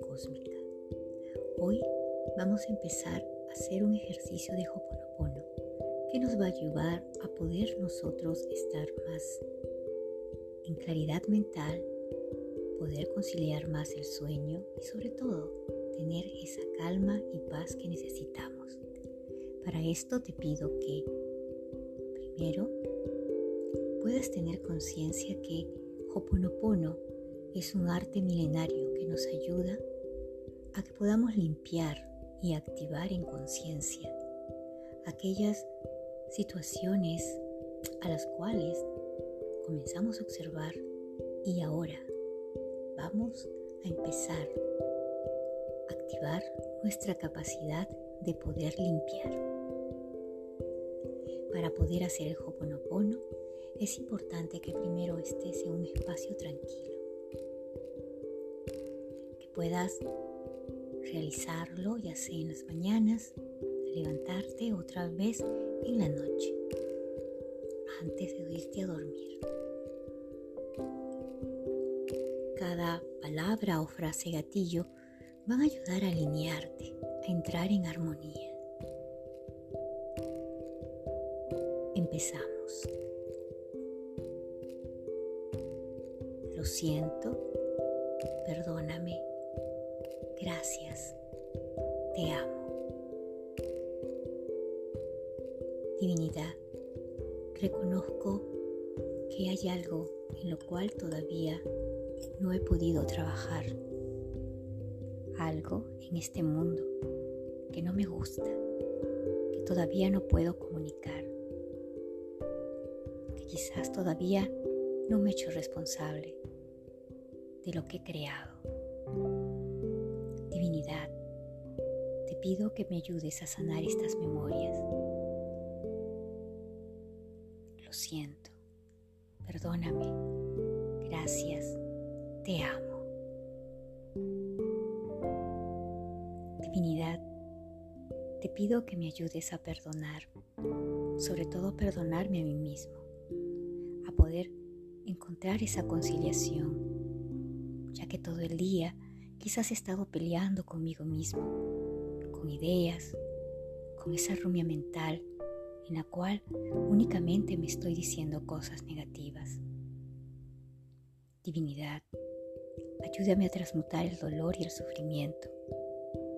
Cósmica. Hoy vamos a empezar a hacer un ejercicio de Hoponopono que nos va a ayudar a poder nosotros estar más en claridad mental, poder conciliar más el sueño y sobre todo tener esa calma y paz que necesitamos. Para esto te pido que primero puedas tener conciencia que Hoponopono es un arte milenario nos ayuda a que podamos limpiar y activar en conciencia aquellas situaciones a las cuales comenzamos a observar y ahora vamos a empezar a activar nuestra capacidad de poder limpiar. Para poder hacer el Hoponopono es importante que primero estés en un espacio tranquilo puedas realizarlo ya sea en las mañanas, levantarte otra vez en la noche, antes de irte a dormir. Cada palabra o frase gatillo van a ayudar a alinearte, a entrar en armonía. Empezamos. Lo siento, perdóname Gracias. Te amo. Divinidad, reconozco que hay algo en lo cual todavía no he podido trabajar. Algo en este mundo que no me gusta, que todavía no puedo comunicar, que quizás todavía no me he hecho responsable de lo que he creado. Pido que me ayudes a sanar estas memorias. Lo siento, perdóname, gracias, te amo. Divinidad, te pido que me ayudes a perdonar, sobre todo perdonarme a mí mismo, a poder encontrar esa conciliación, ya que todo el día Quizás he estado peleando conmigo mismo, ideas, con esa rumia mental en la cual únicamente me estoy diciendo cosas negativas. Divinidad, ayúdame a transmutar el dolor y el sufrimiento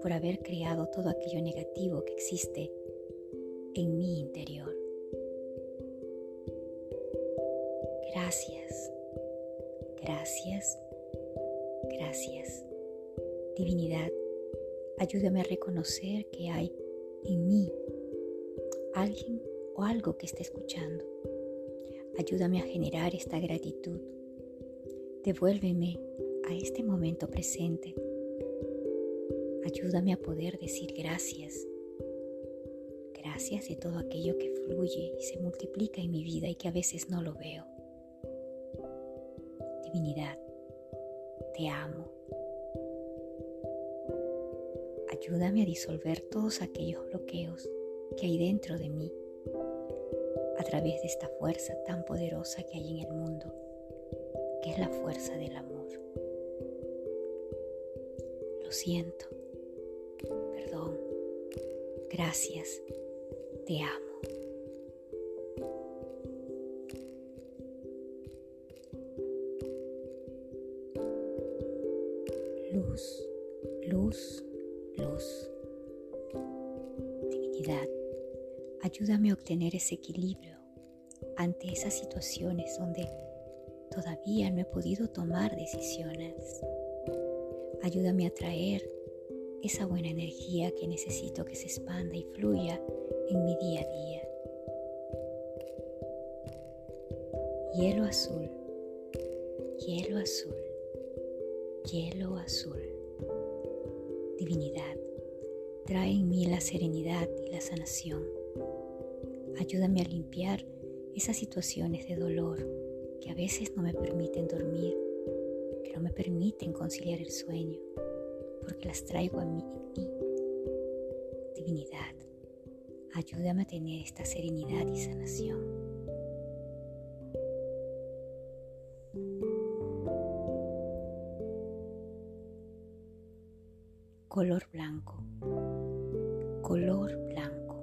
por haber creado todo aquello negativo que existe en mi interior. Gracias, gracias, gracias. Divinidad, ayúdame a reconocer que hay en mí alguien o algo que esté escuchando. Ayúdame a generar esta gratitud. Devuélveme a este momento presente. Ayúdame a poder decir gracias. Gracias de todo aquello que fluye y se multiplica en mi vida y que a veces no lo veo. Divinidad, te amo. Ayúdame a disolver todos aquellos bloqueos que hay dentro de mí a través de esta fuerza tan poderosa que hay en el mundo, que es la fuerza del amor. Lo siento, perdón, gracias, te amo. Luz, luz luz. Divinidad, ayúdame a obtener ese equilibrio ante esas situaciones donde todavía no he podido tomar decisiones. Ayúdame a traer esa buena energía que necesito que se expanda y fluya en mi día a día. Hielo azul, hielo azul, hielo azul. Divinidad, trae en mí la serenidad y la sanación. Ayúdame a limpiar esas situaciones de dolor que a veces no me permiten dormir, que no me permiten conciliar el sueño, porque las traigo a mí Divinidad, ayúdame a tener esta serenidad y sanación. Color blanco, color blanco,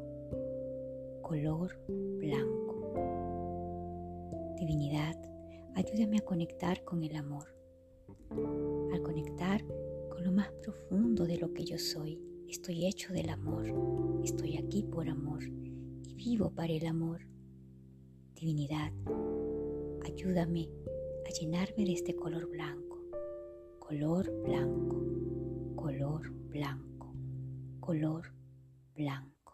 color blanco. Divinidad, ayúdame a conectar con el amor, a conectar con lo más profundo de lo que yo soy. Estoy hecho del amor, estoy aquí por amor y vivo para el amor. Divinidad, ayúdame a llenarme de este color blanco, color blanco, color blanco, color blanco.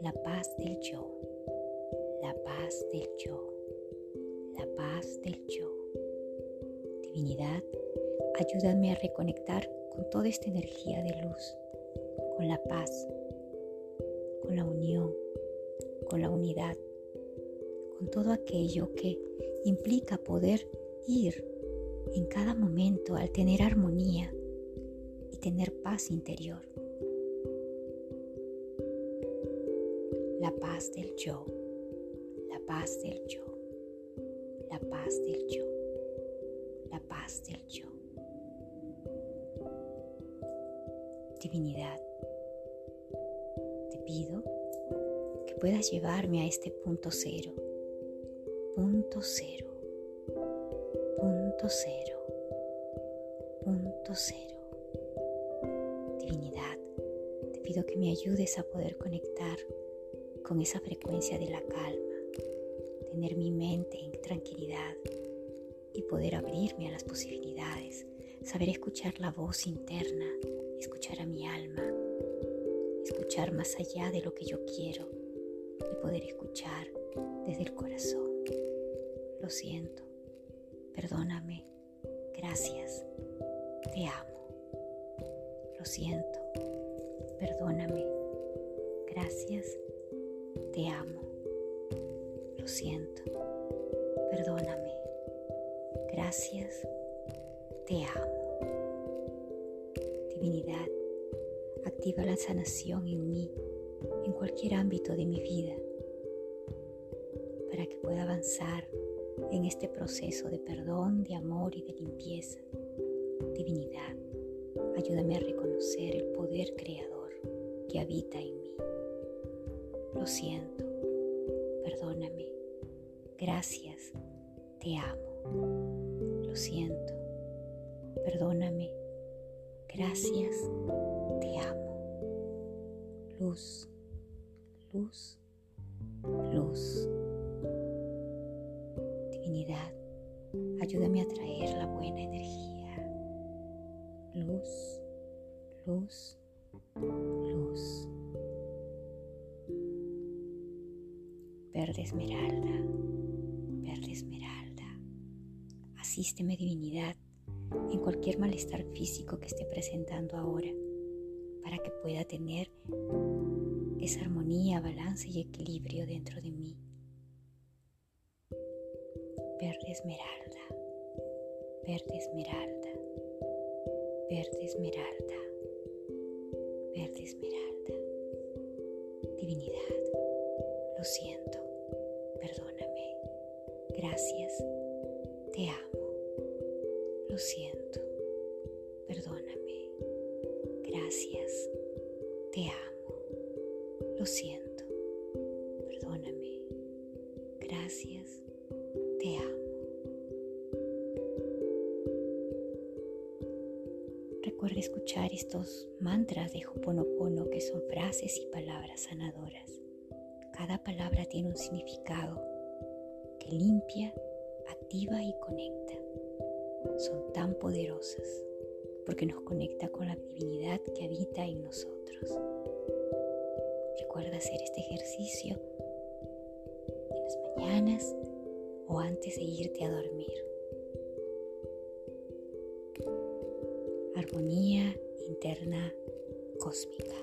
La paz del yo, la paz del yo, la paz del yo. Divinidad, ayúdame a reconectar con toda esta energía de luz, con la paz, con la unión, con la unidad, con todo aquello que implica poder ir en cada momento al tener armonía y tener paz interior. La paz del yo, la paz del yo, la paz del yo, la paz del yo. Divinidad, te pido que puedas llevarme a este punto cero, punto cero punto cero, punto cero. Divinidad, te pido que me ayudes a poder conectar con esa frecuencia de la calma, tener mi mente en tranquilidad y poder abrirme a las posibilidades, saber escuchar la voz interna, escuchar a mi alma, escuchar más allá de lo que yo quiero y poder escuchar desde el corazón. Lo siento Perdóname. Gracias. Te amo. Lo siento. Perdóname. Gracias. Te amo. Lo siento. Perdóname. Gracias. Te amo. Divinidad, activa la sanación en mí, en cualquier ámbito de mi vida, para que pueda avanzar en este proceso de perdón, de amor y de limpieza. Divinidad, ayúdame a reconocer el poder creador que habita en mí. Lo siento, perdóname, gracias, te amo. Lo siento, perdóname, gracias, te amo. Luz, luz, ayúdame a traer la buena energía. Luz, luz, luz. Verde esmeralda, verde esmeralda. Asísteme divinidad en cualquier malestar físico que esté presentando ahora para que pueda tener esa armonía, balance y equilibrio dentro de mí verde esmeralda, verde esmeralda, verde esmeralda, verde esmeralda. Divinidad, lo siento, perdóname, gracias, te amo, lo siento, perdóname, gracias, te amo, lo siento, perdóname, gracias, Recuerda escuchar estos mantras de Hoponopono que son frases y palabras sanadoras. Cada palabra tiene un significado que limpia, activa y conecta. Son tan poderosas porque nos conecta con la divinidad que habita en nosotros. Recuerda hacer este ejercicio mañanas o antes de irte a dormir. Armonía interna cósmica.